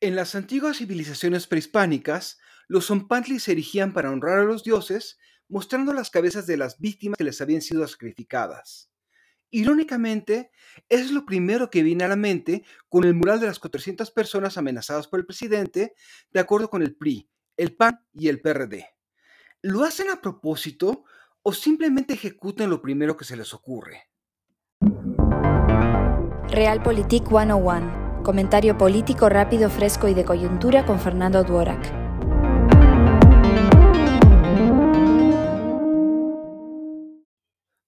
En las antiguas civilizaciones prehispánicas, los zompantli se erigían para honrar a los dioses, mostrando las cabezas de las víctimas que les habían sido sacrificadas. Irónicamente, es lo primero que viene a la mente con el mural de las 400 personas amenazadas por el presidente, de acuerdo con el PRI, el PAN y el PRD. ¿Lo hacen a propósito o simplemente ejecutan lo primero que se les ocurre? Realpolitik 101. Comentario político rápido, fresco y de coyuntura con Fernando Duorak.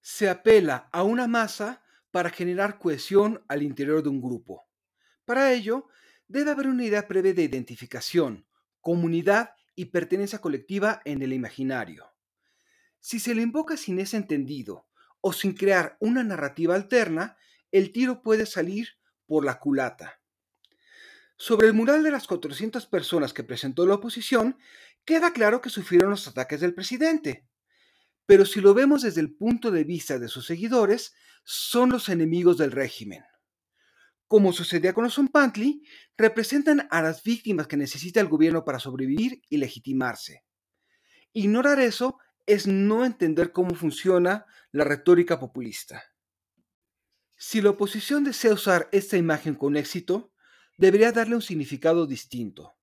se apela a una masa para generar cohesión al interior de un grupo. Para ello, debe haber una idea previa de identificación, comunidad y pertenencia colectiva en el imaginario. Si se le invoca sin ese entendido o sin crear una narrativa alterna, el tiro puede salir por la culata. Sobre el mural de las 400 personas que presentó la oposición, queda claro que sufrieron los ataques del presidente. Pero si lo vemos desde el punto de vista de sus seguidores, son los enemigos del régimen. Como sucedía con los Zompantli, representan a las víctimas que necesita el gobierno para sobrevivir y legitimarse. Ignorar eso es no entender cómo funciona la retórica populista. Si la oposición desea usar esta imagen con éxito, debería darle un significado distinto.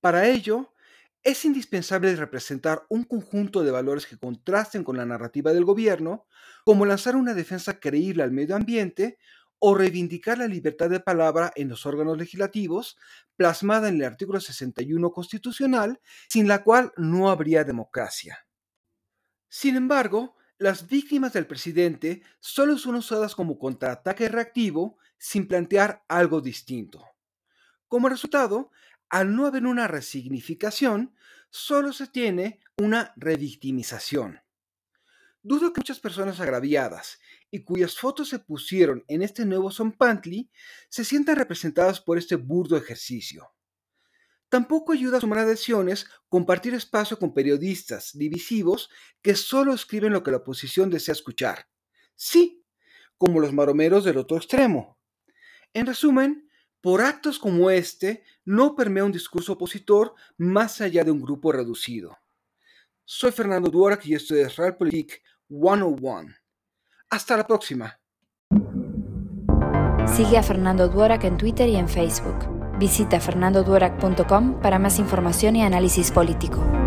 Para ello, es indispensable representar un conjunto de valores que contrasten con la narrativa del gobierno, como lanzar una defensa creíble al medio ambiente o reivindicar la libertad de palabra en los órganos legislativos, plasmada en el artículo 61 constitucional, sin la cual no habría democracia. Sin embargo, las víctimas del presidente solo son usadas como contraataque reactivo sin plantear algo distinto. Como resultado, al no haber una resignificación, solo se tiene una revictimización. Dudo que muchas personas agraviadas y cuyas fotos se pusieron en este nuevo Zompantli se sientan representadas por este burdo ejercicio. Tampoco ayuda a sumar adhesiones compartir espacio con periodistas divisivos que solo escriben lo que la oposición desea escuchar. Sí, como los maromeros del otro extremo. En resumen, por actos como este, no permea un discurso opositor más allá de un grupo reducido. Soy Fernando Duarak y esto es Realpolitik 101. Hasta la próxima. Sigue a Fernando Duarak en Twitter y en Facebook. Visita fernandoduarac.com para más información y análisis político.